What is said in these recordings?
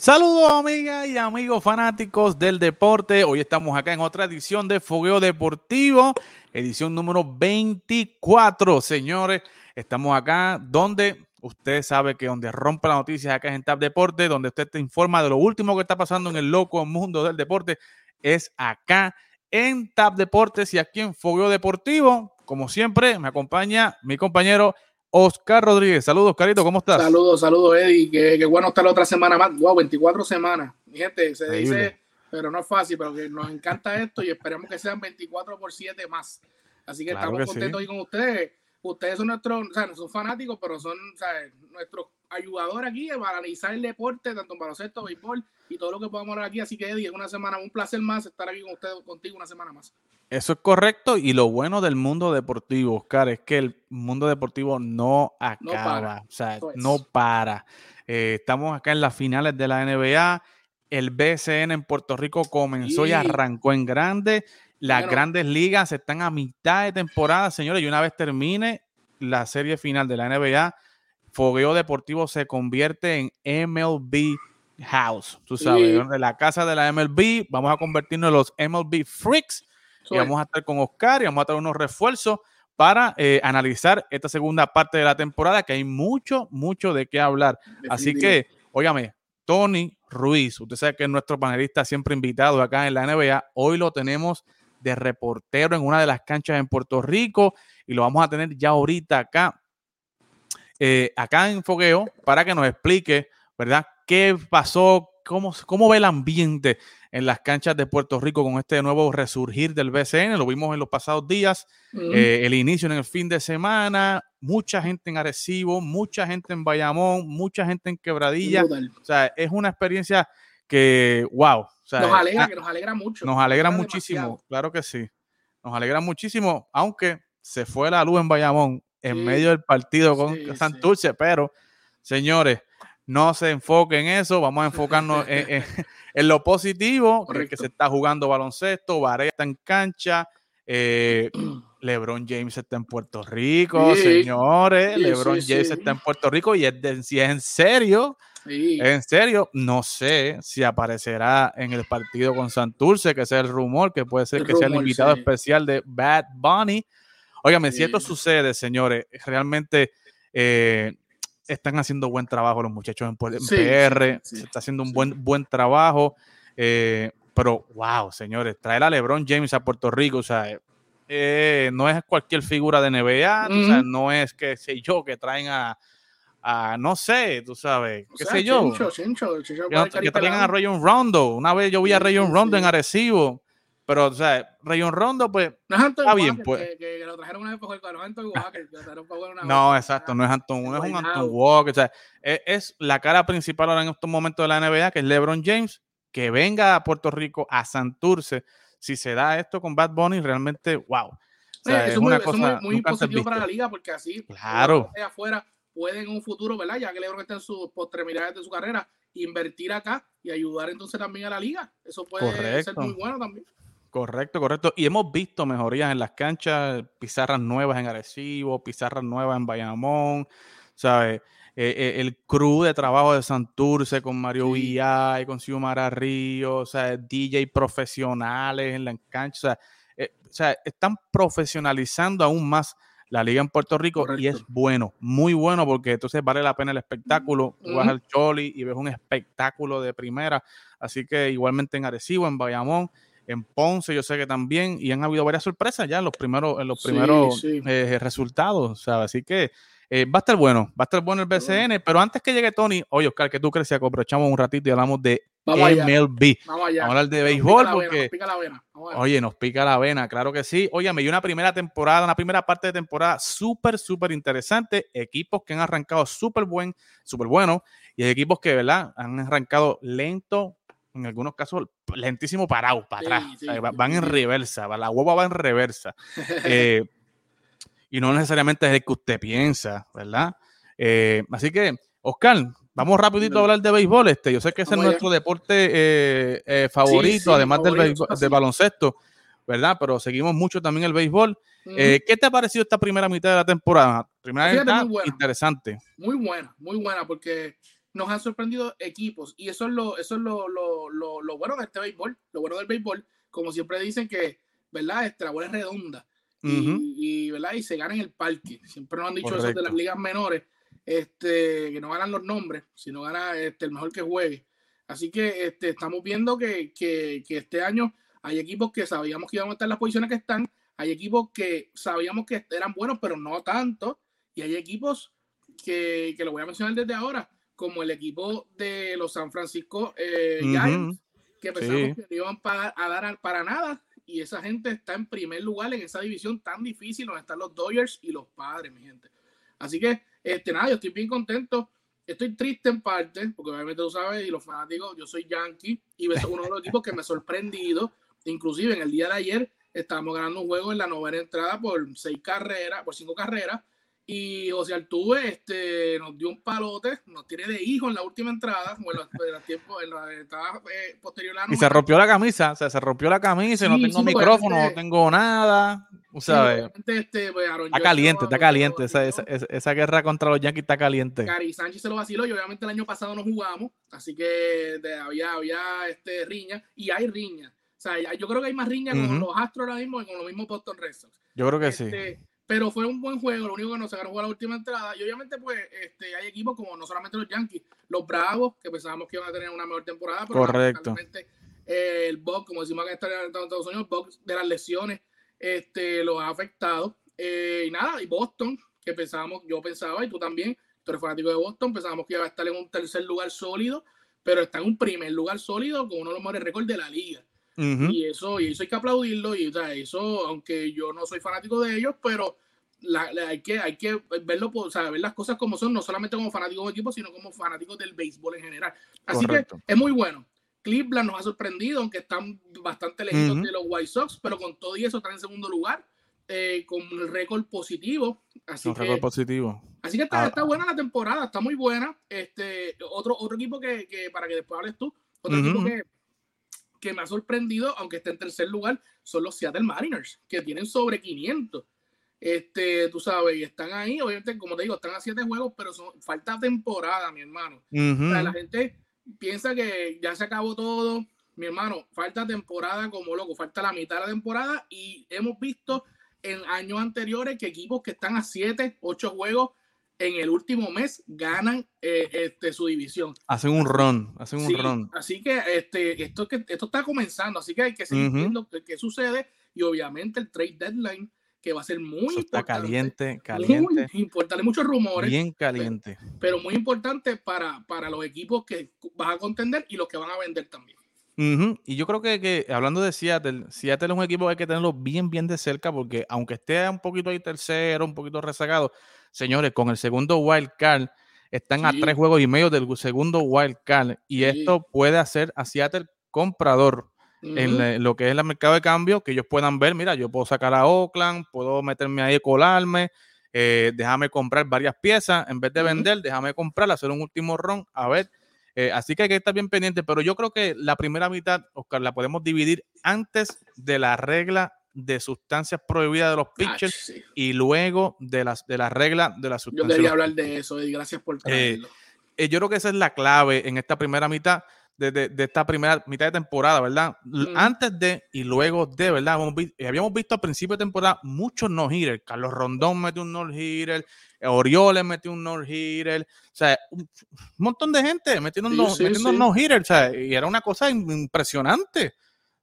Saludos amigas y amigos fanáticos del deporte. Hoy estamos acá en otra edición de Fogueo Deportivo, edición número 24. Señores, estamos acá donde usted sabe que donde rompe las noticias acá es en TAP Deporte, donde usted te informa de lo último que está pasando en el loco mundo del deporte, es acá en TAP Deportes y aquí en Fogueo Deportivo. Como siempre, me acompaña mi compañero Oscar Rodríguez. Saludos, Carito, ¿cómo estás? Saludos, saludos, Eddie. Qué, bueno estar la otra semana más. Wow, 24 semanas. Mi gente, se dice, pero no es fácil, pero que nos encanta esto y esperemos que sean 24 por 7 más. Así que estamos contentos hoy con ustedes. Ustedes son nuestros, o sea, no son fanáticos, pero son nuestros ayudadores aquí para analizar el deporte, tanto en baloncesto, béisbol y todo lo que podamos hablar aquí. Así que, Eddie, es una semana, un placer más estar aquí con ustedes, contigo una semana más. Eso es correcto. Y lo bueno del mundo deportivo, Oscar, es que el mundo deportivo no acaba. O sea, no para. Eh, estamos acá en las finales de la NBA. El BCN en Puerto Rico comenzó y arrancó en grande. Las grandes ligas están a mitad de temporada, señores. Y una vez termine la serie final de la NBA, Fogueo Deportivo se convierte en MLB House. Tú sabes, de la casa de la MLB, vamos a convertirnos en los MLB Freaks y vamos a estar con Oscar y vamos a traer unos refuerzos para eh, analizar esta segunda parte de la temporada, que hay mucho, mucho de qué hablar. Así que, óigame, Tony Ruiz, usted sabe que es nuestro panelista siempre invitado acá en la NBA, hoy lo tenemos de reportero en una de las canchas en Puerto Rico y lo vamos a tener ya ahorita acá, eh, acá en Fogueo, para que nos explique, ¿verdad? ¿Qué pasó? ¿Cómo, cómo ve el ambiente en las canchas de Puerto Rico con este nuevo resurgir del BCN. Lo vimos en los pasados días, eh, el inicio en el fin de semana, mucha gente en Arecibo, mucha gente en Bayamón, mucha gente en Quebradilla. O sea, es una experiencia que, wow. nos alegra, que nos alegra mucho. Nos alegra muchísimo, claro que sí. Nos alegra muchísimo, aunque se fue la luz en Bayamón en medio del partido con Santurce, pero señores, no se enfoque en eso, vamos a enfocarnos en, lo positivo, que se está jugando baloncesto, Varela está en cancha, eh, LeBron James está en Puerto Rico, señores, LeBron James está en Puerto Rico y es, si es en serio, en serio, no sé si aparecerá en el partido con Santurce, que es el rumor, que puede ser que sea el invitado especial de Bad Bunny. Óigame, si esto sucede, señores, realmente... Eh, están haciendo buen trabajo los muchachos en, PR, se está haciendo un buen, buen trabajo. Eh, pero, wow, señores, traer a LeBron James a Puerto Rico, o sea, eh, no es cualquier figura de NBA, o sea, no es que sé yo, que traen a, a no sé, tú sabes, qué sé yo. que, traigan a Rayon Rondo. Una vez yo vi a Rayon Rondo en Arecibo pero, o sea, Rayon Rondo, pues. No es Anton está bien, pues. Que, lo trajeron una vez por el Anton Walker. no, exacto, no es Anton, no es un Anton Walker. O sea, es, es, la cara principal ahora en estos momentos de la NBA, que es LeBron James, que venga a Puerto Rico, a Santurce. Si se da esto con Bad Bunny, realmente, wow. O sea, es, una cosa muy, muy positivo para la liga, porque así, claro. afuera pueden en un futuro, ¿verdad? Ya que LeBron está en sus postremidades de su carrera, invertir acá y ayudar entonces también a la liga. Eso puede ser muy bueno también. Correcto, correcto. Y hemos visto mejorías en las canchas, pizarras nuevas en Arecibo, pizarras nuevas en Bayamón, ¿sabes? Eh, eh, el crew de trabajo de Santurce con Mario sí. y con Xiomara Río, o sea, DJ profesionales en la cancha, eh, o sea, están profesionalizando aún más la liga en Puerto Rico y es bueno, muy bueno porque entonces vale la pena el espectáculo. vas al Choli y ves un espectáculo de primera, así que igualmente en Arecibo, en Bayamón en Ponce yo sé que también, y han habido varias sorpresas ya en los primeros, en los primeros eh, resultados, ¿sabes? Así que eh, va a estar bueno, va a estar bueno el BCN, pero antes que llegue Tony, oye Oscar, que tú crees que aprovechamos un ratito y hablamos de MLB. Vamos, allá. Vamos a hablar de béisbol porque, nos pica la vena. oye, nos pica la vena, claro que sí. Oye, me dio una primera temporada, una primera parte de temporada súper, súper interesante. Equipos que han arrancado súper buen, súper bueno y equipos que, ¿verdad? Han arrancado lento, en algunos casos lentísimo parado, para atrás. van en reversa, la hueva va en reversa. Eh, y no necesariamente es el que usted piensa, ¿verdad? Eh, así que, Oscar, vamos rapidito a hablar de béisbol. Este. Yo sé que ese es nuestro deporte eh, favorito, además del, baloncesto, ¿verdad? Pero seguimos mucho también el béisbol. ¿Qué te ha parecido esta primera mitad de la temporada? Primera mitad, interesante. Muy buena, muy buena, porque nos han sorprendido equipos y eso es lo, eso es lo, lo, lo, bueno de este béisbol, lo bueno del béisbol, como siempre dicen que, ¿verdad? Este, la bola es redonda y, ¿verdad? y se gana en el parque. Siempre nos han dicho eso de las ligas menores, este, que no ganan los nombres, sino gana este, el mejor que juegue. Así que este, estamos viendo que, que, que este año hay equipos que sabíamos que iban a estar en las posiciones que están, hay equipos que sabíamos que eran buenos, pero no tanto, y hay equipos que, que lo voy a mencionar desde ahora, como el equipo de los San Francisco eh, Giants, que pensamos que no iban a dar para nada, y esa gente está en primer lugar en esa división tan difícil donde están los Dodgers y los padres, mi gente. Así que, este, nada, yo estoy bien contento. Estoy triste en parte, porque obviamente tú sabes, y los fanáticos, yo soy Yankee, y uno de los equipos que me ha sorprendido. Inclusive en el día de ayer estábamos ganando un juego en la novena entrada por seis carreras, por cinco carreras, y José Altuve este, nos dio un palote, nos tiene de hijo en la última entrada, como en la, tiempo, en la entrada eh, posterior a la Y se rompió la camisa, o sea, se rompió la camisa, no tengo micrófono, no tengo nada. O sea, este, pues, está caliente, está caliente. Esa, esa, esa, guerra contra los Yankees está caliente. Cari Sánchez se lo vaciló y obviamente el año pasado no jugamos, así que había, había este, riña y hay riña. O sea, yo creo que hay más riña con los Astros ahora mismo que con los mismos Boston Red Sox. Yo creo que sí este, pero fue un buen juego, lo único que nos sacaron fue la última entrada. Y obviamente, pues, este, hay equipos como no solamente los Yankees, los Bravos, que pensábamos que iban a tener una mejor temporada, pero Correcto. Eh, el box, como decimos que está en Estados Unidos, el box de las lesiones, este, los ha afectado. Eh, y nada, y Boston, que pensábamos, yo pensaba, y tú también, tú eres fanático de Boston, pensábamos que iba a estar en un tercer lugar sólido, pero está en un primer lugar sólido con uno de los mejores récords de la liga. Y eso, y eso hay que aplaudirlo, y eso, aunque yo no soy fanático de ellos, pero hay, que, hay que verlo, o sea, ver las cosas como son, no solamente como fanáticos de equipo, sino como fanáticos del béisbol en general. Así que es muy bueno. Cleveland nos ha sorprendido, aunque están bastante lejitos de los White Sox, pero con todo y eso están en segundo lugar, eh, con el récord positivo. Así que, récord positivo. Así que está, ah. está, buena la temporada, está muy buena. Este, otro, otro equipo que, que para que después hables tú, otro equipo que que me ha sorprendido, aunque esté en tercer lugar, son los Seattle Mariners, que tienen sobre 500. Este, tú sabes, y están ahí, obviamente, como te digo, están a siete juegos, pero son, falta temporada, mi hermano. la gente piensa que ya se acabó todo. Mi hermano, falta temporada como loco, falta la mitad de la temporada y hemos visto en años anteriores que equipos que están a siete, ocho juegos en el último mes ganan eh, este, su división. Hacen un run, hacen un run. Así que este, esto, que esto está comenzando, así que hay que seguir viendo qué, sucede y obviamente el trade deadline que va a ser muy importante. Está caliente, caliente. Muy importante, muchos rumores. Bien caliente. Pero, muy importante para, para los equipos que vas a contender y los que van a vender también. Y yo creo que, que, hablando de Seattle, Seattle es un equipo que hay que tenerlo bien, bien de cerca porque aunque esté un poquito ahí tercero, un poquito rezagado, señores, con el segundo wild card están a tres juegos y medio del segundo wild card y esto puede hacer a Seattle comprador en lo que es el mercado de cambio, que ellos puedan ver, mira, yo puedo sacar a Oakland, puedo meterme ahí, colarme, eh, déjame comprar varias piezas, en vez de vender, déjame comprar, hacer un último run, a ver. Eh, así que hay que estar bien pendiente, pero yo creo que la primera mitad, Oscar, la podemos dividir antes de la regla de sustancias prohibidas de los pitchers y luego de las de la regla de las sustancias. Yo quería hablar de eso y gracias por eh, traerlo. Eh, yo creo que esa es la clave en esta primera mitad de, de, esta primera mitad de temporada, ¿verdad? Antes de y luego de, ¿verdad? Eh, habíamos visto al principio de temporada muchos no-hitters. Carlos Rondón metió un no-hitter, Orioles metió un no-hitter, o sea, un, montón de gente metiendo, un no-hitter, o sea, y era una cosa impresionante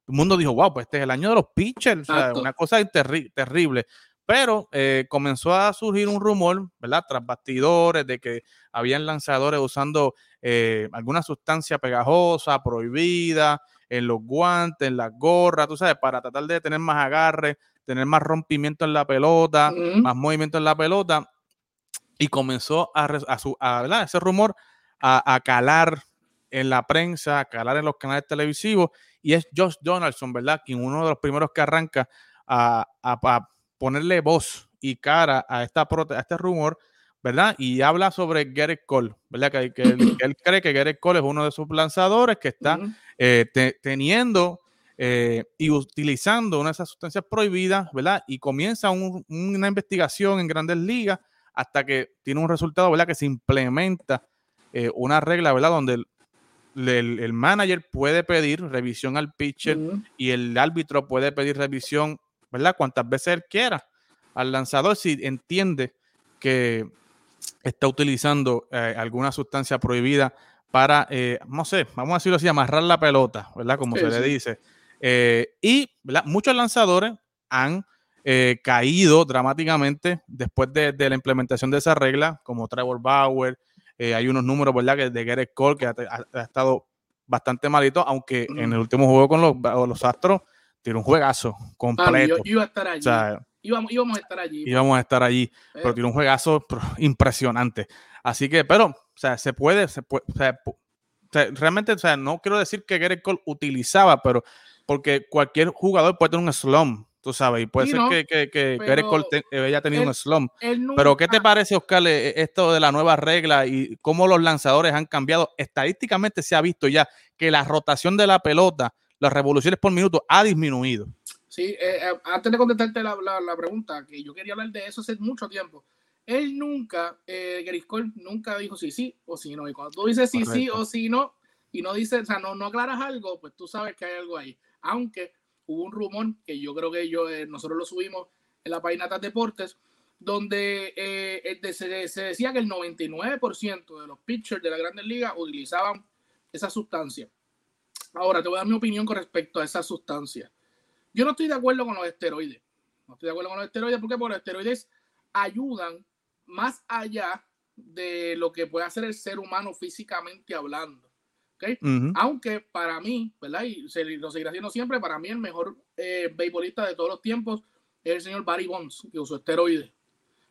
el mundo dijo, wow, pues este es el año de los pitchers, una cosa terrible. Pero eh, comenzó a surgir un rumor, ¿verdad? Tras bastidores de que habían lanzadores usando eh, alguna sustancia pegajosa, prohibida, en los guantes, en las gorras, tú sabes, para tratar de tener más agarre, tener más rompimiento en la pelota, más movimiento en la pelota. Y comenzó a, a, ese rumor a, calar en la prensa, a calar en los canales televisivos y es Josh Donaldson, ¿verdad? Quien uno de los primeros que arranca a, ponerle voz y cara a, esta a este rumor, ¿verdad? Y habla sobre Garrett Cole, ¿verdad? Que, él, cree que Garrett Cole es uno de sus lanzadores que está eh, teniendo eh, y utilizando una de esas sustancias prohibidas, ¿verdad? Y comienza una investigación en grandes ligas hasta que tiene un resultado, ¿verdad? Que se implementa eh, una regla, ¿verdad? Donde el, el, manager puede pedir revisión al pitcher y el árbitro puede pedir revisión, ¿verdad? Cuantas veces él quiera al lanzador si entiende que está utilizando eh, alguna sustancia prohibida para, eh, no sé, vamos a decirlo así, amarrar la pelota, ¿verdad? Como se le dice. Eh, y muchos lanzadores han caído dramáticamente después de, la implementación de esa regla, como Trevor Bauer. Hay unos números, ¿verdad? de Garrett Cole que ha, estado bastante malito, aunque en el último juego con los, los Astros tiene un juegazo completo. yo, iba a estar allí. íbamos, íbamos, a estar allí. Íbamos a estar allí, pero tiene un juegazo impresionante. Así que, pero, o sea, se puede, se puede, realmente, o sea, no quiero decir que Gary Cole utilizaba, pero porque cualquier jugador puede tener un slump, tú sabes, y puede ser que, que, que Cole haya tenido un slump. pero, ¿qué te parece, Oscar, e, e, esto de la nueva regla y cómo los lanzadores han cambiado? Estadísticamente se ha visto ya que la rotación de la pelota, las revoluciones por minuto, ha disminuido. Sí, eh, eh, antes de contestarte la, la pregunta, que yo quería hablar de eso hace mucho tiempo él nunca, eh, Griscol nunca dijo sí, sí o sí no. Y cuando tú dices sí, sí o sí no, y no dices, o sea, no, no aclaras algo, pues tú sabes que hay algo ahí. Aunque hubo un rumor que yo creo que yo, eh, nosotros lo subimos en la página de Deportes, donde eh, se, decía que el 99% de los pitchers de la Grandes Ligas utilizaban esa sustancia. Ahora te voy a dar mi opinión con respecto a esa sustancia. Yo no estoy de acuerdo con los esteroides. No estoy de acuerdo con los esteroides porque por los esteroides ayudan más allá de lo que puede hacer el ser humano físicamente hablando. ¿Okay? Aunque para mí, ¿verdad? Y se, lo seguirá haciendo siempre, para mí el mejor eh, beisbolista de todos los tiempos es el señor Barry Bonds, que usó esteroides.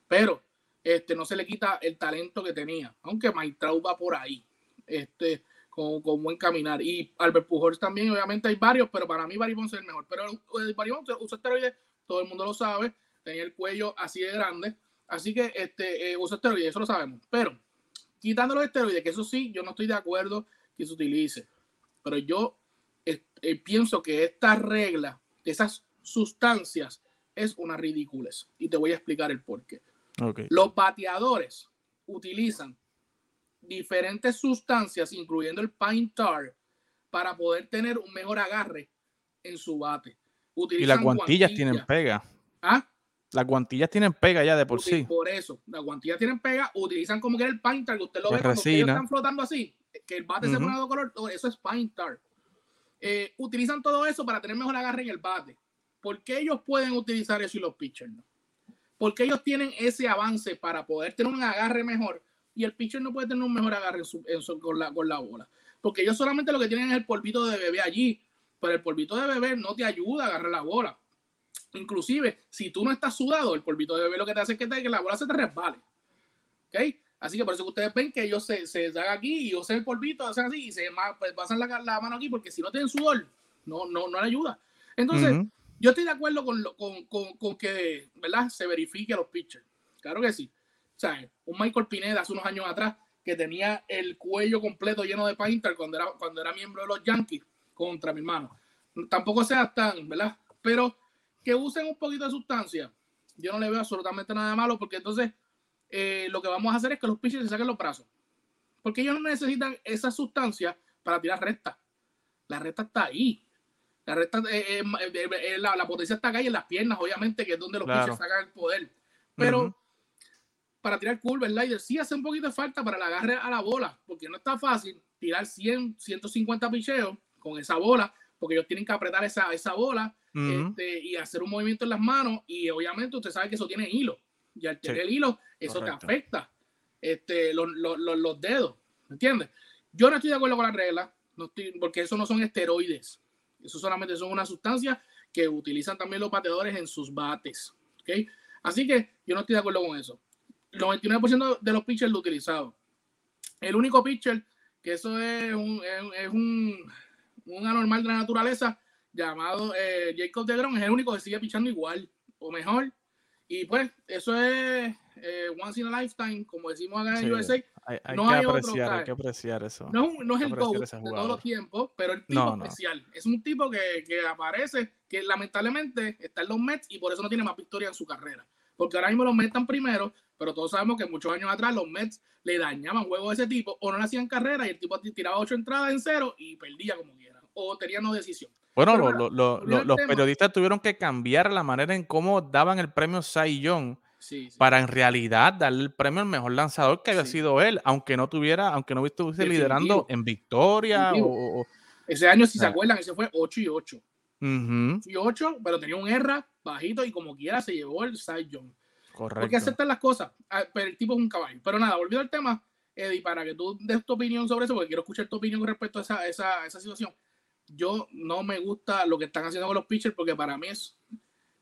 Pero este, no se le quita el talento que tenía, aunque Mike Trout va por ahí, este, con, con, buen caminar. Y Albert Pujols también, obviamente hay varios, pero para mí Barry Bonds es el mejor. Pero el, Barry Bonds usó esteroides, todo el mundo lo sabe, tenía el cuello así de grande, Así que este, eh, usa esteroides, eso lo sabemos. Pero quitando los esteroides, que eso sí, yo no estoy de acuerdo que se utilice. Pero yo eh, pienso que esta regla, esas sustancias, es una ridícula. Y te voy a explicar el por qué. Los bateadores utilizan diferentes sustancias, incluyendo el pine tar, para poder tener un mejor agarre en su bate. y las guantillas tienen pega. ¿Ah? Las guantillas tienen pega ya de por sí. Por eso, las guantillas tienen pega, utilizan como que el paint tar, que usted lo ve cuando ellos están flotando así, que el bate se pone de color, eso es paint tar. Eh, utilizan todo eso para tener mejor agarre en el bate. ¿Por qué ellos pueden utilizar eso y los pitchers no? Porque ellos tienen ese avance para poder tener un agarre mejor y el pitcher no puede tener un mejor agarre con, la, con la bola. Porque ellos solamente lo que tienen es el polvito de bebé allí, pero el polvito de bebé no te ayuda a agarrar la bola Inclusive, si tú no estás sudado, el polvito de bebé lo que te hace es que, te, que la bola se te resbale. ¿Ok? Así que por eso que ustedes ven que ellos se, se dan aquí y usan el polvito, hacen así y se pues, pasan la, la, mano aquí porque si no tienen sudor, no, no, no le ayuda. Entonces, yo estoy de acuerdo con, con, con, con, que, ¿verdad? Se verifique a los pitchers. Claro que sí. O sea, un Michael Pineda hace unos años atrás que tenía el cuello completo lleno de painter cuando era, cuando era miembro de los Yankees contra mi hermano. Tampoco sea tan, ¿verdad? Pero que usen un poquito de sustancia, yo no le veo absolutamente nada malo porque entonces eh, lo que vamos a hacer es que los pitchers se saquen los brazos. Porque ellos no necesitan esa sustancia para tirar recta. La recta está ahí. La recta, eh, eh, la, potencia está acá y en las piernas, obviamente, que es donde los pitchers sacan el poder. Pero para tirar curva, el slider sí hace un poquito de falta para el agarre a la bola, porque no está fácil tirar 100, 150 picheos con esa bola, porque ellos tienen que apretar esa, esa bola este, y hacer un movimiento en las manos y obviamente usted sabe que eso tiene hilo y al tener el hilo eso te afecta este, los, los, los, dedos, ¿me entiendes? Yo no estoy de acuerdo con la regla, no estoy, porque eso no son esteroides, eso solamente son una sustancia que utilizan también los bateadores en sus bates, ¿ok? Así que yo no estoy de acuerdo con eso. El 99% de los pitchers lo utilizado. El único pitcher que eso es un, es un, un anormal de la naturaleza llamado eh, Jacob DeGrom es el único que sigue pichando igual o mejor. Y pues eso es eh, once in a lifetime, como decimos acá en USA. Hay, no que hay, apreciar, hay que apreciar eso. No, no es el GOAT de todos los tiempos, pero el tipo especial. Es un tipo que, que, aparece, que lamentablemente está en los Mets y por eso no tiene más victoria en su carrera. Porque ahora mismo los Mets están primero, pero todos sabemos que muchos años atrás los Mets le dañaban juegos de ese tipo o no le hacían carrera y el tipo tiraba ocho entradas en cero y perdía como quiera o tenía no decisión. Bueno, los periodistas tuvieron que cambiar la manera en cómo daban el premio Cy Young para en realidad darle el premio al mejor lanzador que había sido él, aunque no tuviera, aunque no estuviese liderando en victoria. O, ese año, si se acuerdan, ese fue 8 y 8. y 8, pero tenía un R bajito y como quiera se llevó el Cy Young. Correcto. Porque aceptan las cosas, ah, pero el tipo es un caballo. Pero nada, volviendo al tema, Eddie, para que tú des tu opinión sobre eso, porque quiero escuchar tu opinión con respecto a esa, esa, esa situación. Yo no me gusta lo que están haciendo con los pitchers porque para mí es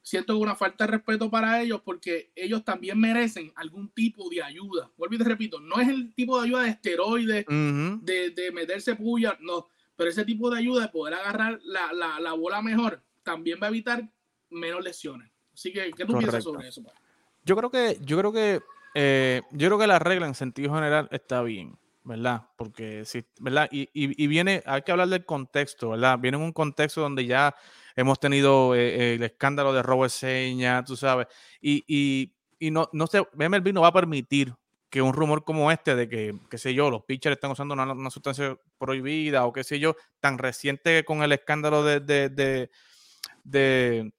siento una falta de respeto para ellos porque ellos también merecen algún tipo de ayuda. Vuelvo y te repito, no es el tipo de ayuda de esteroides, de, de, meterse puya, no, pero ese tipo de ayuda de poder agarrar la, la, la bola mejor también va a evitar menos lesiones. Así que, ¿qué tú piensas sobre eso? Yo creo que, yo creo que, eh, yo creo que la regla en sentido general está bien. ¿Verdad? Porque sí, ¿verdad? Y, y, viene, hay que hablar del contexto, ¿verdad? Viene en un contexto donde ya hemos tenido eh, el escándalo de robo de señas, tú sabes, y, y, y no, no sé, MLB no va a permitir que un rumor como este de que, qué sé yo, los pitchers están usando una, sustancia prohibida o qué sé yo, tan reciente con el escándalo de, de, de, de,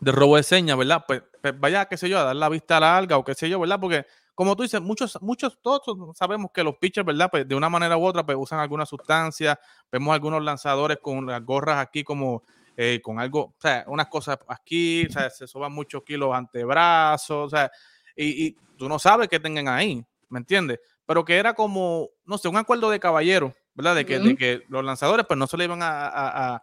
de robo de señas, ¿verdad? Pues, pues, vaya, qué sé yo, a dar la vista larga o qué sé yo, ¿verdad? Porque como tú dices, muchos, muchos, todos sabemos que los pitchers, ¿verdad? Pues de una manera u otra, pues usan alguna sustancia. Vemos algunos lanzadores con las gorras aquí como eh, con algo, o sea, unas cosas aquí, o sea, se suban muchos kilos antebrazos, o sea, y, tú no sabes qué tengan ahí, ¿me entiendes? Pero que era como, no sé, un acuerdo de caballero, ¿verdad? De que, de que los lanzadores, pues no se le iban a,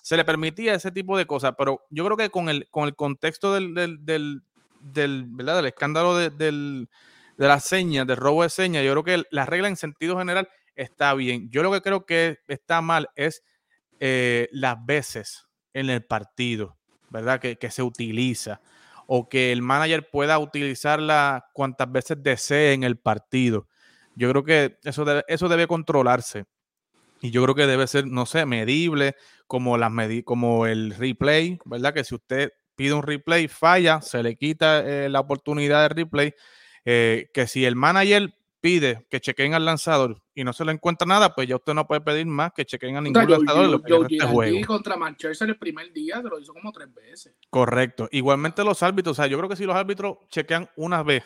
se le permitía ese tipo de cosas, pero yo creo que con el, con el contexto del, del, del, ¿verdad? del escándalo de, del, de las señas, del robo de señas, yo creo que la regla en sentido general está bien. Yo lo que creo que está mal es eh, las veces en el partido, ¿verdad? Que, se utiliza. O que el manager pueda utilizarla cuantas veces desee en el partido. Yo creo que eso debe, eso debe controlarse. Y yo creo que debe ser, no sé, medible, como, las como el replay, ¿verdad? Que si usted pide un replay, falla, se le quita eh, la oportunidad de replay. Eh, que si el manager pide que chequen al lanzador y no se le encuentra nada, pues ya usted no puede pedir más que chequen a ningún lanzador. Yo, yo, juego. contra Manchester el primer día se lo hizo como tres veces. Correcto. Igualmente los árbitros, o sea, yo creo que si los árbitros chequean una vez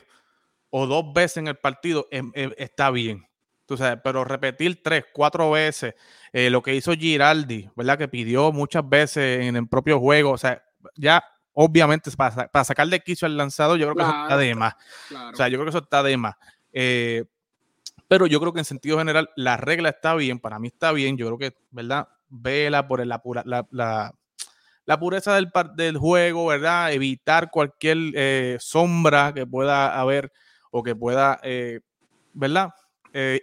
o dos veces en el partido, em, em, está bien. Tú sabes, pero repetir tres, cuatro veces eh, lo que hizo Giraldi, ¿verdad? Que pidió muchas veces en el propio juego, o sea, ya obviamente para, para sacar de quicio al lanzador, yo creo que eso está de más. O sea, yo creo que eso está de más. Eh, pero yo creo que en sentido general la regla está bien, para mí está bien, yo creo que, ¿verdad? Vela por la, pura, la, la, pureza del, del, juego, ¿verdad? Evitar cualquier eh, sombra que pueda haber o que pueda, eh, ¿verdad?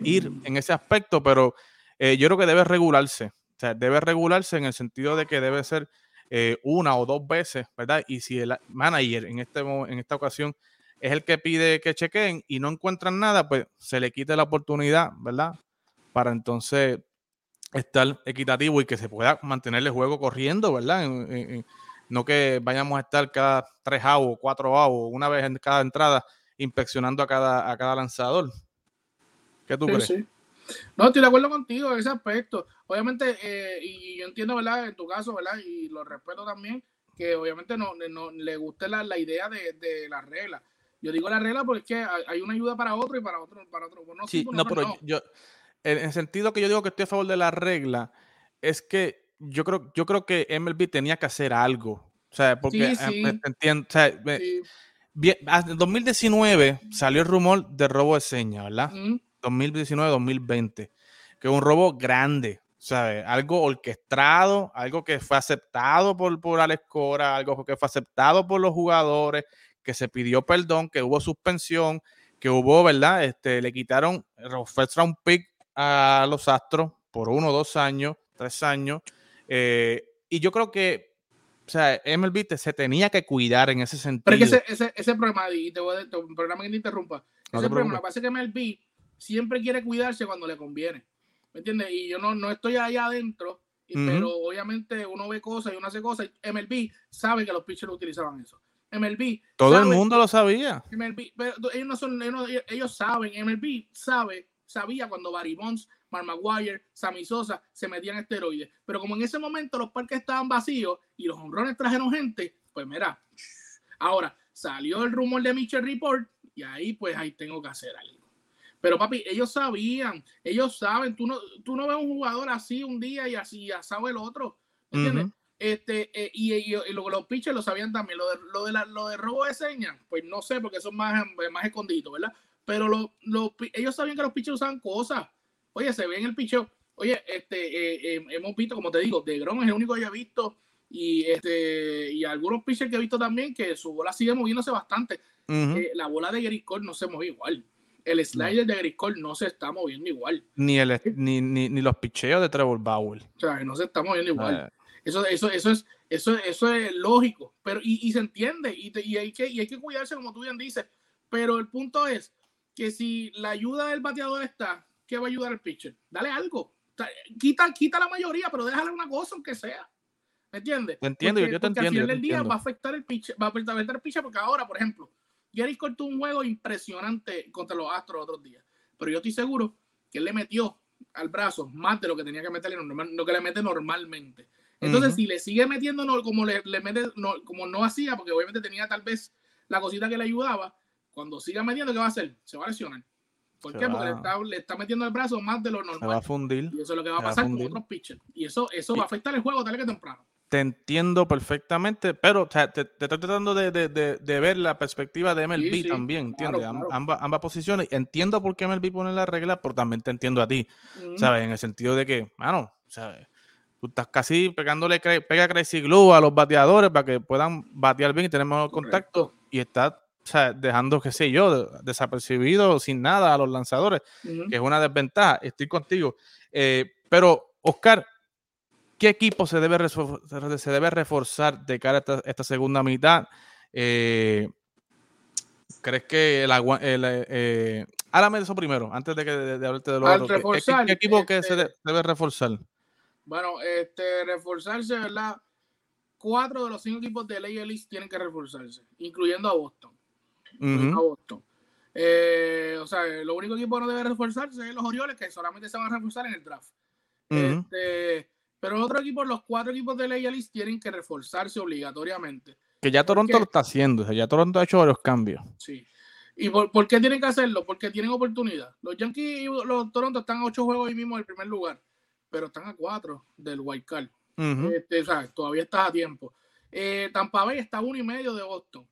ir en ese aspecto, pero yo creo que debe regularse, o sea, debe regularse en el sentido de que debe ser una o dos veces, ¿verdad? Y si el manager en, este, en esta ocasión es el que pide que chequen y no encuentran nada, pues se le quite la oportunidad, ¿verdad? Para entonces estar equitativo y que se pueda mantener el juego corriendo, ¿verdad? no que vayamos a estar cada tres o cuatro o una vez en cada entrada inspeccionando a cada, a cada lanzador. ¿Qué tú crees? No, estoy de acuerdo contigo en ese aspecto. Obviamente, eh, y yo entiendo, ¿verdad? En tu caso, ¿verdad? Y lo respeto también, que obviamente no, le guste la, la idea de, de la regla. Yo digo la regla porque hay una ayuda para otro y para otro, para otro. no, sí, no, pero yo, en el sentido que yo digo que estoy a favor de la regla, es que yo creo, yo creo que MLB tenía que hacer algo. O sea, porque sí, sí. entiendo. O sea, en 2019 salió el rumor de robo de señas, ¿verdad? 2019-2020. Que es un robo grande, ¿sabes? Algo orquestado, algo que fue aceptado por, por Alex Cora, algo que fue aceptado por los jugadores, que se pidió perdón, que hubo suspensión, que hubo, ¿verdad? Este, le quitaron first round pick a los Astros por uno, dos años, tres años. Eh, y yo creo que, o sea, MLB se tenía que cuidar en ese sentido. Pero es que ese, ese, ese problema, y te voy a un programa que te interrumpa, ese problema, lo que pasa es que MLB siempre quiere cuidarse cuando le conviene. ¿Me entiendes? Y yo no, no estoy allá adentro, pero obviamente uno ve cosas y uno hace cosas. MLB sabe que los pitchers utilizaban eso. MLB. Todo el mundo lo sabía. MLB, pero ellos no son, ellos, saben, MLB sabe, sabía cuando Barry Bonds, Mark Maguire, Sammy Sosa se metían esteroides. Pero como en ese momento los parques estaban vacíos y los honrones trajeron gente, pues mira, ahora salió el rumor de Mitchell Report y ahí pues ahí tengo que hacer algo. Pero papi, ellos sabían, ellos saben, tú no, tú no ves un jugador así un día y así ya sabe el otro. ¿Entiendes? Este, eh, y, y, los pitchers lo sabían también. Lo de, lo de, lo de robo de señas, pues no sé, porque son más, más escondidos, ¿verdad? Pero lo, lo, ellos sabían que los pitchers usaban cosas. Oye, se ve en el picheo. Oye, este, eh, eh, hemos visto, como te digo, de Grom es el único que he visto. Y este, y algunos pitchers que he visto también que su bola sigue moviéndose bastante. la bola de Gary Cole no se mueve igual el slider de Gary Cole no se está moviendo igual. Ni, el, ni, ni, ni, los picheos de Trevor Bauer. O sea, no se está moviendo igual. Eso, eso, eso, es, eso, eso es lógico, pero y, y se entiende, y, y, hay que, y hay que cuidarse, como tú bien dices. Pero el punto es que si la ayuda del bateador está, ¿qué va a ayudar al pitcher? Dale algo. Quita, quita la mayoría, pero déjale una cosa, aunque sea. ¿Me entiendes? Te entiendo, yo te entiendo. Al final del día va a afectar el pitcher, va a afectar el pitcher, porque ahora, por ejemplo, Gary cortó un juego impresionante contra los Astros otros días, pero yo estoy seguro que él le metió al brazo más de lo que tenía que meterle, lo que le mete normalmente. Entonces, si le sigue metiendo no, como le, le mete, no, como no hacía, porque obviamente tenía tal vez la cosita que le ayudaba, cuando siga metiendo, ¿qué va a hacer? Se va a lesionar. ¿Por qué? Porque le está, metiendo el brazo más de lo normal. Se va a fundir. Y eso es lo que va a pasar con otros pitchers. Y eso, eso va a afectar el juego tal que temprano. Te entiendo perfectamente, pero te, estoy tratando de, de, de, ver la perspectiva de MLB también, ¿entiendes? Ambas, ambas posiciones. Entiendo por qué MLB pone la regla, pero también te entiendo a ti, ¿sabes? En el sentido de que, mano, ¿sabes? tú estás casi pegándole pega crazy glue a los bateadores para que puedan batear bien y tener mejor contacto y estás dejando, qué sé yo, desapercibido, sin nada a los lanzadores, que es una desventaja. Estoy contigo. Eh, pero, Oscar, ¿qué equipo se debe, reforzar, se debe reforzar de cara a esta, segunda mitad? Eh, ¿Crees que el, el eh, háblame de eso primero, antes de que de, hablarte de lo otro. ¿Qué, equipo que se este debe reforzar? Bueno, este, reforzarse, ¿verdad? Cuatro de los cinco equipos de ley Elite tienen que reforzarse, incluyendo a Boston. a Boston. Eh, o sea, lo único equipo que no debe reforzarse es los Orioles, que solamente se van a reforzar en el draft. este, pero los otros equipos, los cuatro equipos de ley Elite tienen que reforzarse obligatoriamente. Que ya Toronto lo está haciendo, o sea, ya Toronto ha hecho varios cambios. Sí. ¿Y por, por, qué tienen que hacerlo? Porque tienen oportunidad. Los Yankees y los Toronto están a ocho juegos ahí mismo en el primer lugar pero están a cuatro del White Card. Este, o sea, todavía está a tiempo. Eh, Tampa Bay está a uno y medio de Boston.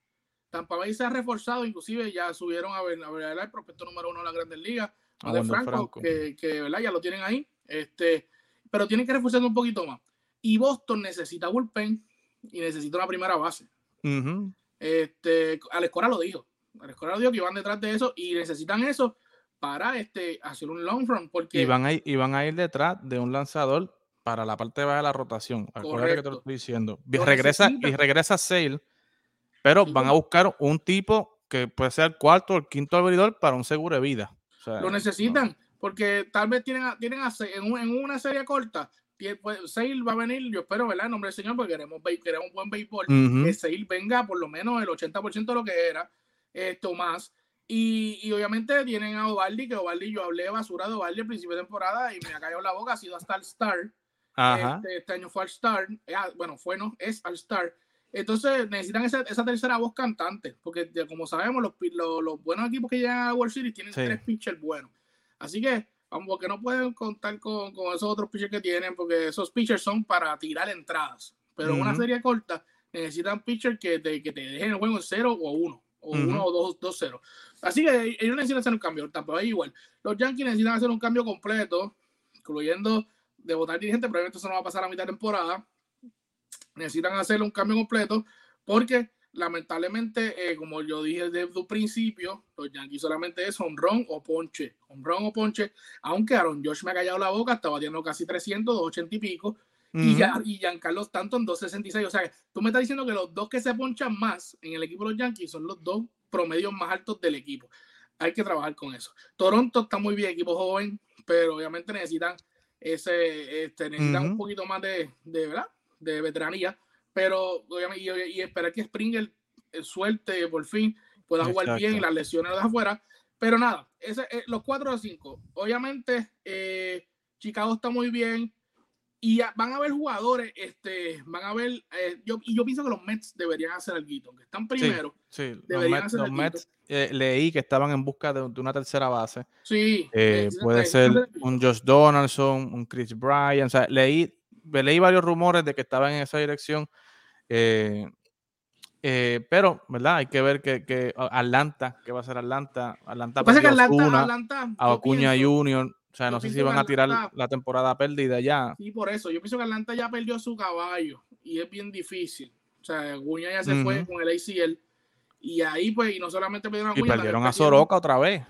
Tampa Bay se ha reforzado, inclusive ya subieron a ver, a ver el prospecto número uno de la Grandes Ligas, a de Franco, Que, que, ¿verdad? ya lo tienen ahí. Este, pero tienen que reforzarse un poquito más. Y Boston necesita bullpen y necesita una primera base. este, Alex Cora lo dijo. Alex Cora lo dijo que iban detrás de eso y necesitan eso para este, hacer un long run. Porque... Y, van a ir, y van a ir detrás de un lanzador para la parte baja de la rotación. Acuérdate que te lo estoy diciendo. Y regresa, y regresa Sale, pero van a buscar un tipo que puede ser el cuarto o el quinto abridor para un seguro de vida. lo necesitan, porque tal vez tienen, tienen en, una serie corta. Pues, Sale va a venir, yo espero, ¿verdad? En nombre del Señor, porque queremos, queremos un buen béisbol. Que Sale venga por lo menos el 80% de lo que era. Esto más y, obviamente tienen a Ovaldi, que Ovaldi yo hablé basura de Ovaldi al principio de temporada y me ha caído la boca, ha sido hasta el Star. Este, este, año fue al Star. Eh, ah, bueno, fue, no, es al Star. Entonces necesitan esa, esa, tercera voz cantante, porque como sabemos, los, los, buenos equipos que llegan a World Series tienen tres pitchers buenos. Así que, vamos, porque no pueden contar con, con, esos otros pitchers que tienen, porque esos pitchers son para tirar entradas. Pero en una serie corta necesitan pitchers que te, que te dejen el juego en cero o uno o uno o dos, dos cero. Así que ellos necesitan hacer un cambio, tampoco igual. Los Yankees necesitan hacer un cambio completo, incluyendo de votar dirigente, probablemente eso no va a pasar a mitad de temporada. Necesitan hacer un cambio completo porque lamentablemente, eh, como yo dije desde un principio, los Yankees solamente es honrón o ponche, honrón o ponche, aunque Aaron Josh me ha callado la boca, estaba batiendo casi 300, 280 y pico, y, ya, y Giancarlo Stanton 266. O sea, tú me estás diciendo que los dos que se ponchan más en el equipo de los Yankees son los dos promedios más altos del equipo. Hay que trabajar con eso. Toronto está muy bien, equipo joven, pero obviamente necesitan ese, este, necesitan un poquito más de, de, ¿verdad? de veteranía. Pero obviamente, y, esperar que Springer eh, suerte por fin pueda jugar bien y las lesiones de afuera. Pero nada, ese, eh, los 4 a 5. Obviamente, eh, Chicago está muy bien. Y van a haber jugadores, este, van a ver, eh, yo, y yo pienso que los Mets deberían hacer algo, que están primero. Sí, Deberían los hacer Mets leí que estaban en busca de, una tercera base. Sí. puede ser un Josh Donaldson, un Chris Bryan. O sea, leí, leí varios rumores de que estaban en esa dirección. Eh, eh, pero, ¿verdad? Hay que ver que, que Atlanta, ¿qué va a ser Atlanta? Atlanta, pasa que Atlanta, Atlanta a Ocuña Junior. O sea, no sé si van a tirar la temporada perdida ya. Sí, por eso. Yo pienso que Atlanta ya perdió su caballo y es bien difícil. O sea, Ocuña ya se fue con el ACL. Y ahí, pues, y no solamente perdieron a Y perdieron a Soroka otra vez.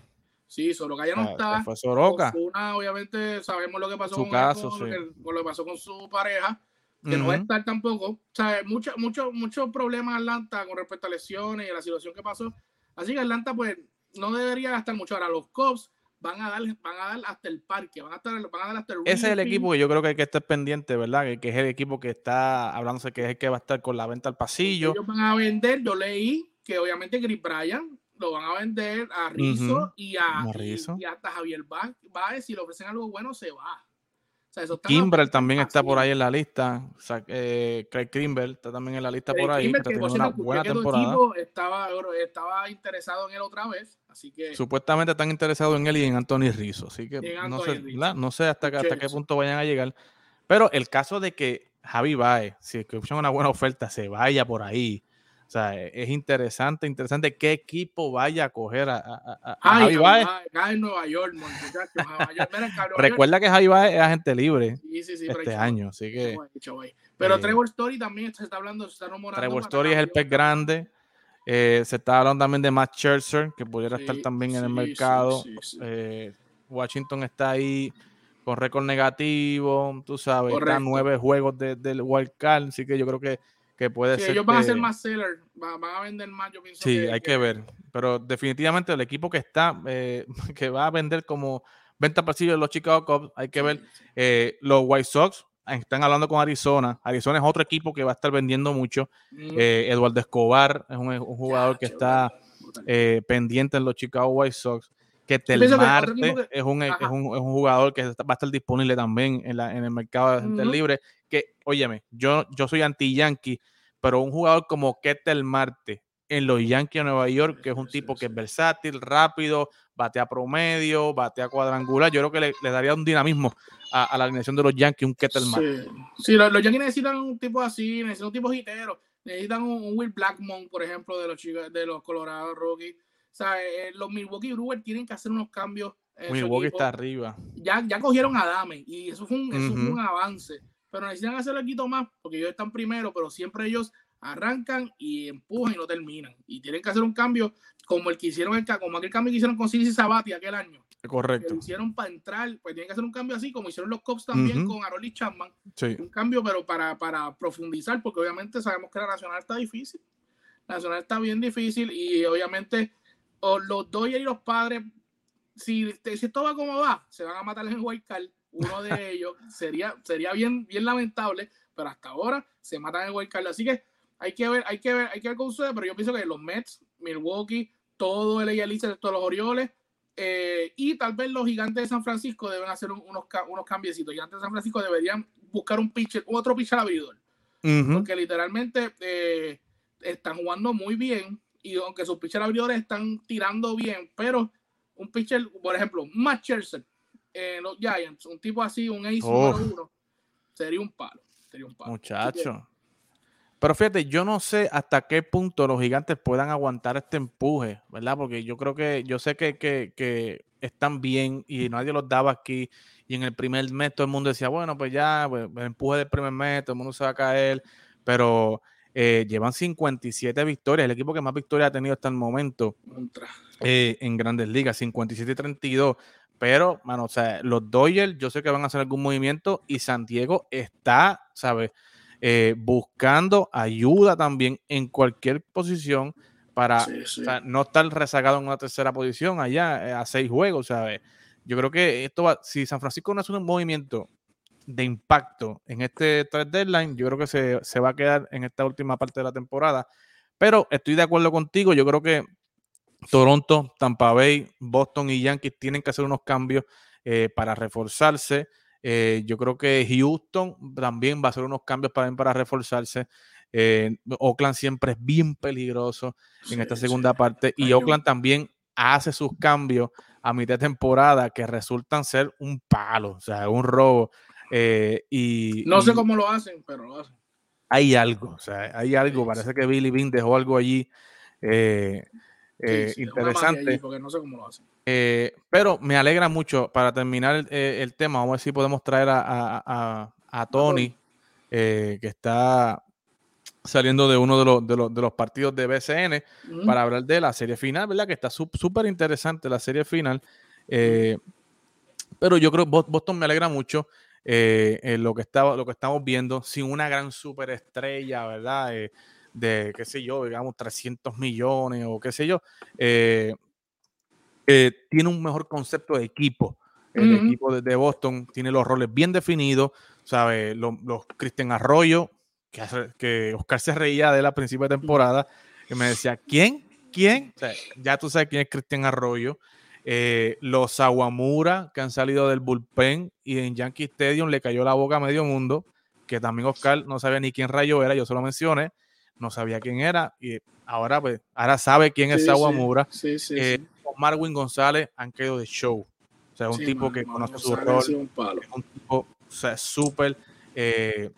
Sí, Soroka ya no está. Fue Soroka. obviamente, sabemos lo que pasó su con, caso, lo que pasó con su pareja que no va a estar tampoco. O sea, muchos mucho, mucho problemas Atlanta con respecto a lesiones y a la situación que pasó. Así que Atlanta, pues, no debería gastar mucho. Ahora, los Cubs van a dar, van a dar hasta el parque, van a, estar, van a dar hasta el Ese es el equipo que yo creo que hay que estar pendiente, ¿verdad? Que, es el equipo que está hablándose que es el que va a estar con la venta al pasillo. Ellos van a vender, yo leí que obviamente Chris Bryan lo van a vender a Rizzo, y, a, y, hasta Javier Baez, si le ofrecen algo bueno, se va. Kimber también está por ahí en la lista. O sea, eh, Craig Kimber está también en la lista por ahí. que, una buena temporada. Estaba, estaba interesado en él otra vez. Así que... Supuestamente están interesados en él y en Anthony Rizzo. Así que no sé, no sé, hasta, hasta qué punto vayan a llegar. Pero el caso de que Javi Baez, si escuchan una buena oferta, se vaya por ahí o sea, e, es interesante, interesante qué equipo vaya a coger a, a, a Javi Baez. en Nueva York, Recuerda que Javi Baez es agente libre este año, así que... Pero eh, Trevor Story también se está hablando, se está. Trevor Story es el pez grande. Eh, se está hablando también de Matt Scherzer, que pudiera estar también en el mercado. Eh, Washington está ahí con récord negativo, tú sabes, están nueve juegos del wild card, así que yo creo que que puede sí, ser. Ellos van a ser más seller, van, a vender más, yo pienso. Sí, hay que, ver. Pero definitivamente el equipo que está, eh, que va a vender como venta pasillo de los Chicago Cubs, hay que ver. Eh, los White Sox están hablando con Arizona. Arizona es otro equipo que va a estar vendiendo mucho. Eh, Eduardo Escobar es un, jugador que está pendiente en los Chicago White Sox. Que Telmarte es, un, es, un, es, un, jugador que va a estar disponible también en, la, en el mercado de gente libre que, óyeme, yo, yo soy anti-yankee, pero un jugador como Ketel Marte en los Yankees de Nueva York, que es un tipo que es versátil, rápido, batea promedio, batea cuadrangular, yo creo que le, daría un dinamismo a, la alineación de los Yankees, un Ketel Marte. Sí, los, Yankees necesitan un tipo así, necesitan un tipo hitero, necesitan un, Will Blackmon, por ejemplo, de los, de los Colorado Rockies. O sea, eh, los Milwaukee Brewers tienen que hacer unos cambios. Milwaukee está arriba. Ya, ya cogieron a Dame y eso fue un, eso fue un avance pero necesitan hacerlo quito más porque ellos están primero, pero siempre ellos arrancan y empujan y no terminan. Y tienen que hacer un cambio como el que hicieron, el, como aquel cambio que hicieron con Cici Sabati aquel año. Correcto. Que hicieron para entrar, pues tienen que hacer un cambio así, como hicieron los Cops también con Aroli Chapman. Un cambio, pero para, para profundizar, porque obviamente sabemos que la Nacional está difícil. La Nacional está bien difícil y obviamente los Dodgers y los padres, si, si esto va como va, se van a matar en Card uno de ellos. sería, sería bien, bien lamentable, pero hasta ahora se matan en el Así que hay que ver, hay que ver, hay que ver cómo sucede, pero yo pienso que los Mets, Milwaukee, todo el de todos los Orioles, eh, y tal vez los gigantes de San Francisco deben hacer unos, unos cambiecitos. Gigantes de San Francisco deberían buscar un pitcher, otro pitcher abridor. Porque literalmente eh, están jugando muy bien. Y aunque sus pitcher abridores están tirando bien, pero un pitcher, por ejemplo, Matt Scherzer, los Giants, un tipo así, un ace número uno, sería un palo. Sería un palo. Muchacho. Pero fíjate, yo no sé hasta qué punto los gigantes puedan aguantar este empuje, ¿verdad? Porque yo creo que, yo sé que, que, están bien y nadie los daba aquí. Y en el primer mes todo el mundo decía, bueno, pues ya, pues, el empuje del primer mes, todo el mundo se va a caer. Pero eh, llevan 57 victorias, el equipo que más victorias ha tenido hasta el momento eh, en grandes ligas, 57 y 32. Pero, mano, o sea, los Dodgers yo sé que van a hacer algún movimiento y San Diego está, ¿sabes? Eh, buscando ayuda también en cualquier posición para no estar rezagado en una tercera posición allá eh, a seis juegos, ¿sabes? Yo creo que esto va, si San Francisco no hace un movimiento de impacto en este trade deadline, yo creo que se, se va a quedar en esta última parte de la temporada Pero estoy de acuerdo contigo, yo creo que Toronto, Tampa Bay, Boston y Yankees tienen que hacer unos cambios eh, para reforzarse. Eh, yo creo que Houston también va a hacer unos cambios para, para reforzarse. Eh, Oakland siempre es bien peligroso en esta segunda parte y Oakland también hace sus cambios a mitad de temporada que resultan ser un palo, o sea, un robo. Y, no sé cómo lo hacen, pero lo hacen. Hay algo, o sea, hay algo. Parece que Billy Bean dejó algo allí. Eh, interesante. Eh, pero me alegra mucho, para terminar el, tema, vamos a ver si podemos traer a, Tony, eh, que está saliendo de uno de los, de los, de los partidos de BCN, para hablar de la serie final, ¿verdad? Que está súper interesante la serie final. pero yo creo que Boston me alegra mucho. Lo, que estaba, lo que estamos viendo, sin una gran superestrella, ¿verdad? de, qué sé yo, digamos, 300 millones o qué sé yo, eh, eh, tiene un mejor concepto de equipo. El equipo de, Boston tiene los roles bien definidos, ¿sabes? Los, los Cristian Arroyo, que, que Oscar se reía de la principio de temporada, que me decía, ¿quién? ¿Quién? ya tú sabes quién es Cristian Arroyo. Eh, los Aguamura que han salido del bullpen y en Yankee Stadium le cayó la boca a medio mundo, que también Oscar no sabía ni quién rayo era, yo se lo mencioné no sabía quién era y ahora pues ahora sabe quién es Aguamura. Sí, sí, eh, Marwin González han quedado de show. O sea, un tipo que conoce su rol. Un, un, tipo, o sea, súper. Eh,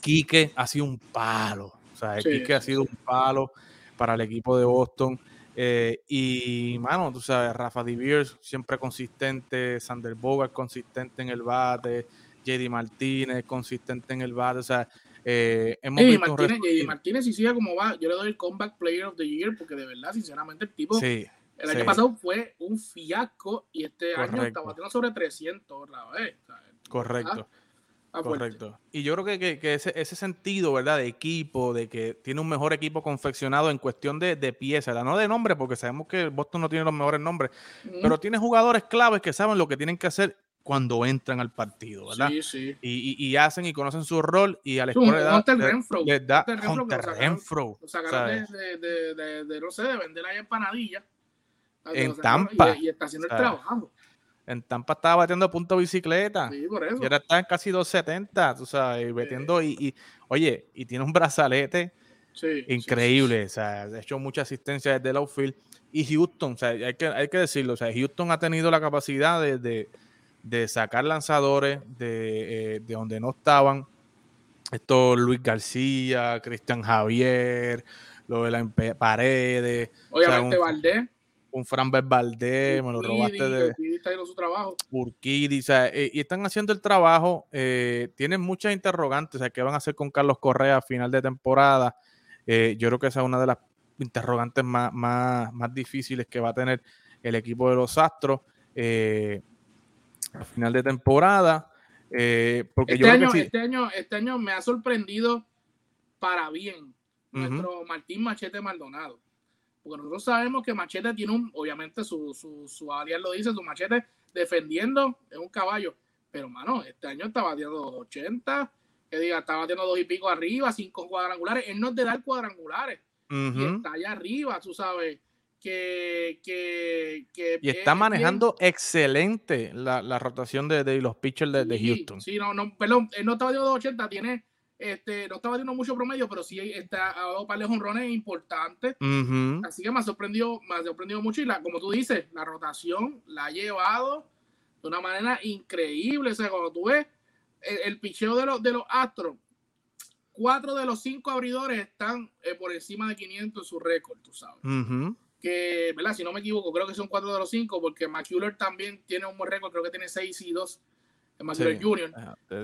Quique ha sido un palo. O sea, Quique ha sido un palo para el equipo de Boston. Eh, y, mano, tú sabes, Rafa Beers siempre consistente, Sander Bogart consistente en el bate, JD Martínez consistente en el bate. O sea, eh, Martínez, y Martínez, si sigue como va, yo le doy el Comeback Player of the Year porque de verdad, sinceramente, el tipo el año pasado fue un fiasco y este año está batiendo sobre 300 otra vez. Correcto. Correcto. Y yo creo que, que, ese, ese, sentido, ¿verdad? De equipo, de que tiene un mejor equipo confeccionado en cuestión de, de piezas, no de nombre, porque sabemos que Boston no tiene los mejores nombres, pero tiene jugadores claves que saben lo que tienen que hacer cuando entran al partido, ¿verdad? Sí, sí. Y, y, hacen y conocen su rol y a la escuela da, Renfro. Les da Hunter Renfro. Lo sacaron de, de, de, de, no sé, de vender ahí empanadillas. En Tampa. Y, está haciendo el trabajo. En Tampa estaba batiendo punto bicicleta. Sí, por eso. Y ahora está en casi 270, tú sabes, metiendo y, y, oye, y tiene un brazalete sí, increíble, o sea, ha hecho mucha asistencia desde el outfield. Y Houston, o sea, hay que, hay que decirlo, o sea, Houston ha tenido la capacidad de de sacar lanzadores de, eh, de donde no estaban. Esto Luis García, Cristian Javier, lo de la Paredes. Obviamente Valdés. Un Fran Valdés, me lo robaste de. Está su trabajo. Urquidi, o sea, eh, y están haciendo el trabajo. Eh, tienen muchas interrogantes, o sea, ¿qué van a hacer con Carlos Correa a final de temporada? yo creo que esa es una de las interrogantes más, más, más difíciles que va a tener el equipo de los Astros. Eh, a final de temporada. Eh, porque este, año, este, año, este año me ha sorprendido para bien nuestro Martín Machete Maldonado. Porque nosotros sabemos que Machete tiene un, obviamente su, su, su alias lo dice, su Machete defendiendo es un caballo. Pero, mano, este año está batiendo 80, que diga, está batiendo dos y pico arriba, cinco cuadrangulares. Él no es de dar cuadrangulares. Y está allá arriba, tú sabes que, que, y está manejando excelente la, la, rotación de, de los pitchers de, de, Houston. Sí, no, no, perdón, él no estaba de 80, tiene, este, no estaba teniendo mucho promedio, pero sí está, ha dado par de honrones importantes. Así que me ha sorprendido, me ha sorprendido mucho. Y la, como tú dices, la rotación la ha llevado de una manera increíble. O sea, cuando tú ves el, el picheo de los, de los Astros, cuatro de los cinco abridores están eh, por encima de 500 en su récord, tú sabes que, ¿verdad? Si no me equivoco, creo que son cuatro de los cinco, porque McCuller también tiene un buen récord, creo que tiene seis y dos McCuller Jr.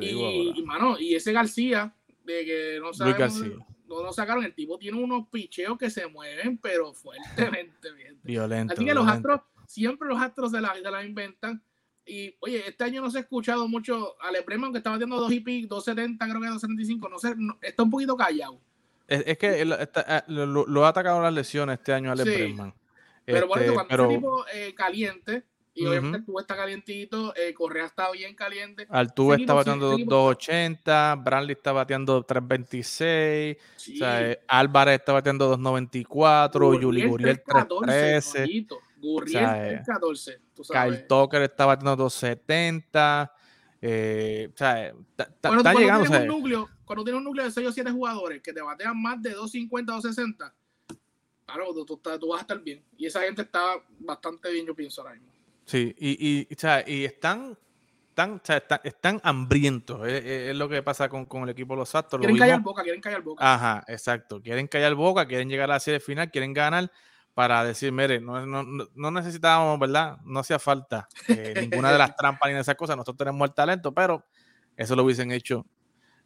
y, mano, y ese García, de que no no lo sacaron, el tipo tiene unos picheos que se mueven, pero fuertemente. Violento. Así que los astros, siempre los astros de la, la inventan. Y oye, este año no se ha escuchado mucho a Lepreman que estaba haciendo dos y pico, 270, creo que 275, no sé, está un poquito callado. Es, que eh, lo, ha atacado las lesiones este año a sí. Pero por eso, este, cuando pero... tipo eh, caliente, Y obviamente el tubo está calientito, eh, Correa está bien caliente. Altuve está bateando 2.80, Bradley está bateando 3.26, o eh, Álvarez está bateando 2.94, Yuli Guriel 3.13. Gurriel o 14. Kyle Tucker está bateando 2.70. Eh, o sea, está llegando. Tienes un núcleo, cuando tienes un núcleo de 6 o 7 jugadores que te batean más de 2.50 o 2.60, claro, tú, tú, vas a estar bien. Y esa gente está bastante bien, yo pienso ahora mismo. Sí, y, y, o sea, y están, están, o sea, están, hambrientos. Es, lo que pasa con, con, el equipo de los Astros. Quieren callar boca, quieren callar boca. Ajá, exacto. Quieren callar boca, quieren llegar a la serie final, quieren ganar para decir, mire, no, no, no necesitábamos, ¿verdad? No hacía falta eh, ninguna de las trampas ni de esas cosas. Nosotros tenemos el talento, pero eso lo hubiesen hecho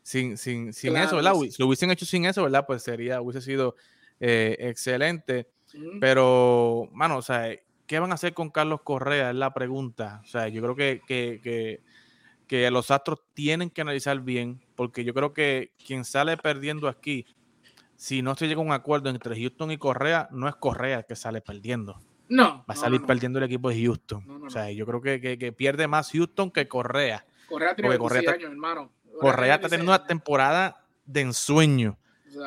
sin, sin, sin eso, ¿verdad? Si lo hubiesen hecho sin eso, ¿verdad? Pues sería, hubiese sido eh, excelente. Pero, mano, o sea, ¿qué van a hacer con Carlos Correa? Es la pregunta. O sea, yo creo que, que, que, los Astros tienen que analizar bien, porque yo creo que quien sale perdiendo aquí, si no se llega a un acuerdo entre Houston y Correa, no es Correa el que sale perdiendo. No. Va a salir perdiendo el equipo de Houston. o sea, yo creo que, pierde más Houston que Correa. Correa tiene 26 años, hermano. Correa, está teniendo una temporada de ensueño.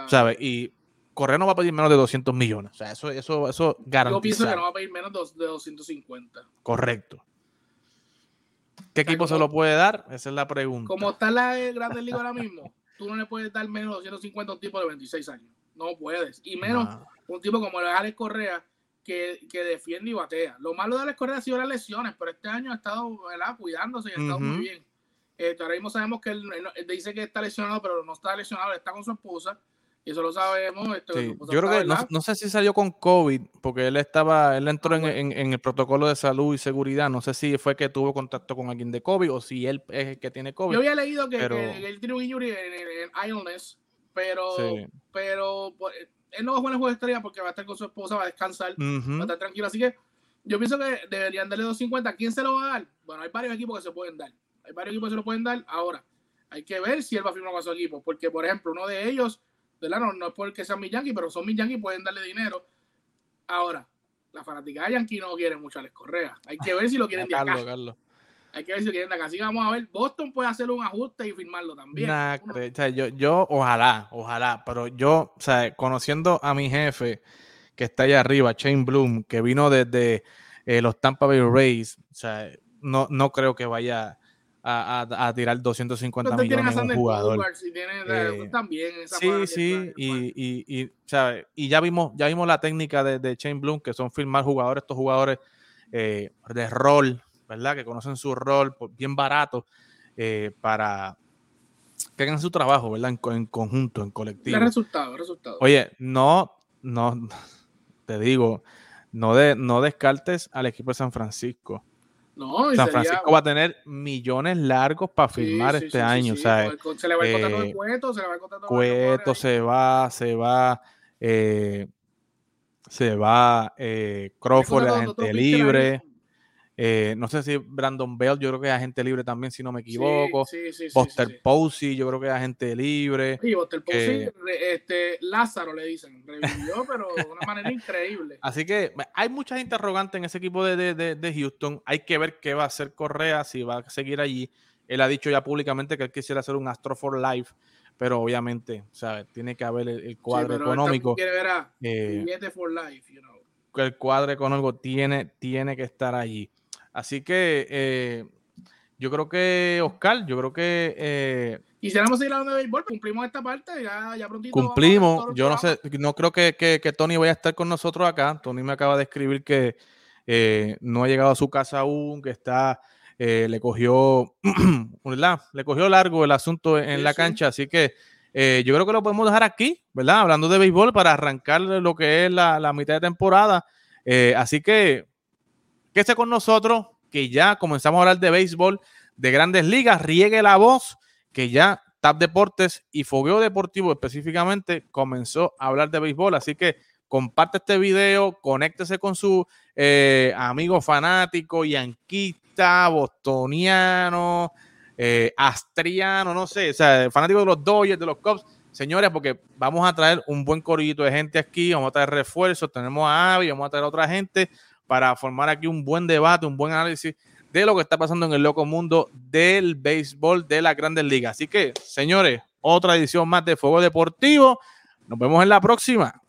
¿Sabes? Y Correa no va a pedir menos de 200 millones. O sea, eso, eso, eso garantizado. Yo pienso que no va a pedir menos de 250. Correcto. ¿Qué equipo se lo puede dar? Esa es la pregunta. Como está la Grande Liga ahora mismo, tú no le puedes dar menos de 250 a un tipo de 26 años. No puedes. Y menos un tipo como Alex Correa, que, que, defiende y batea. Lo malo de Alex Correa ha sido las lesiones, pero este año ha estado cuidándose y ha estado muy bien. Eh, ahora mismo sabemos que él, dice que está lesionado, pero no está lesionado, está con su esposa. Y eso lo sabemos. Yo creo que no, sé si salió con COVID, porque él estaba, él entró ah, en, el protocolo de salud y seguridad. No sé si fue que tuvo contacto con alguien de COVID o si él es el que tiene COVID. Yo había leído que, él tiene un injury en, illness, pero, pero pues, él no va a jugar en el juego de estrella porque va a estar con su esposa, va a descansar, va a estar tranquilo. Así que yo pienso que deberían darle 250. ¿Quién se lo va a dar? Bueno, hay varios equipos que se pueden dar. Hay varios equipos que se lo pueden dar. Ahora, hay que ver si él va a firmar con su equipo, porque por ejemplo, uno de ellos no, no es porque sean mis Yankees, pero son mis Yankees, pueden darle dinero. Ahora, la fanática de Yankee no quiere mucho a Les Correa. Hay que ver si lo quieren de acá. Hay que ver si lo quieren de acá. Así que vamos a ver. Boston puede hacer un ajuste y firmarlo también. yo, yo, ojalá, ojalá, pero yo, o sea, conociendo a mi jefe que está allá arriba, Shane Bloom, que vino desde eh, los Tampa Bay Rays, o sea, no, no creo que vaya a, a, tirar 250 millones en un jugador. Eh, también sí, sí, y, y, y, y ya vimos ya vimos la técnica de, de Shane Bloom, que son firmar jugadores, estos jugadores eh, de rol, ¿verdad? Que conocen su rol bien barato eh, para que hagan su trabajo, ¿verdad? En, conjunto, en colectivo. El resultado, resultado. Oye, no, no, te digo, no, de, no descartes al equipo de San Francisco San Francisco va a tener millones largos para firmar este año. se le va a el Cueto, se le va a Cueto, se va, se va, eh, se va eh, Crawford, la gente libre. Eh, no sé si Brandon Bell, yo creo que es agente libre también, si no me equivoco. Sí, sí, Buster Posey, yo creo que es agente libre. Sí, Buster Posey, este, Lázaro le dicen, revivió, pero de una manera increíble. Así que hay muchas interrogantes en ese equipo de, de, de, Houston. Hay que ver qué va a hacer Correa, si va a seguir allí. Él ha dicho ya públicamente que él quisiera hacer un Astro for Life, pero obviamente, ¿sabes? Tiene que haber el, cuadro económico. Quiere ver a eh, for life, you know. El cuadro económico tiene, tiene que estar allí. Así que eh, yo creo que, Oscar, yo creo que... Eh, Quisiéramos seguir hablando de béisbol, cumplimos esta parte, ya, ya prontito. Cumplimos, yo no sé, no creo que, que, Tony vaya a estar con nosotros acá. Tony me acaba de escribir que eh, no ha llegado a su casa aún, que está, eh, le cogió, ¿verdad? Le cogió largo el asunto en la cancha, así que yo creo que lo podemos dejar aquí, ¿verdad? Hablando de béisbol para arrancar lo que es la, la mitad de temporada. así que Quédese con nosotros, que ya comenzamos a hablar de béisbol, de grandes ligas. Riegue la voz, que ya TAP Deportes y Fogueo Deportivo específicamente comenzó a hablar de béisbol. Así que comparte este video, conéctese con su eh, amigo fanático, yanquista, bostoniano, eh, astriano, no sé, o sea, fanático de los Dodgers, de los Cubs. Señores, porque vamos a traer un buen corillito de gente aquí, vamos a traer refuerzos, tenemos a Avi, vamos a traer a otra gente para formar aquí un buen debate, un buen análisis de lo que está pasando en el loco mundo del béisbol de las grandes ligas. Así que, señores, otra edición más de Fuego Deportivo. Nos vemos en la próxima.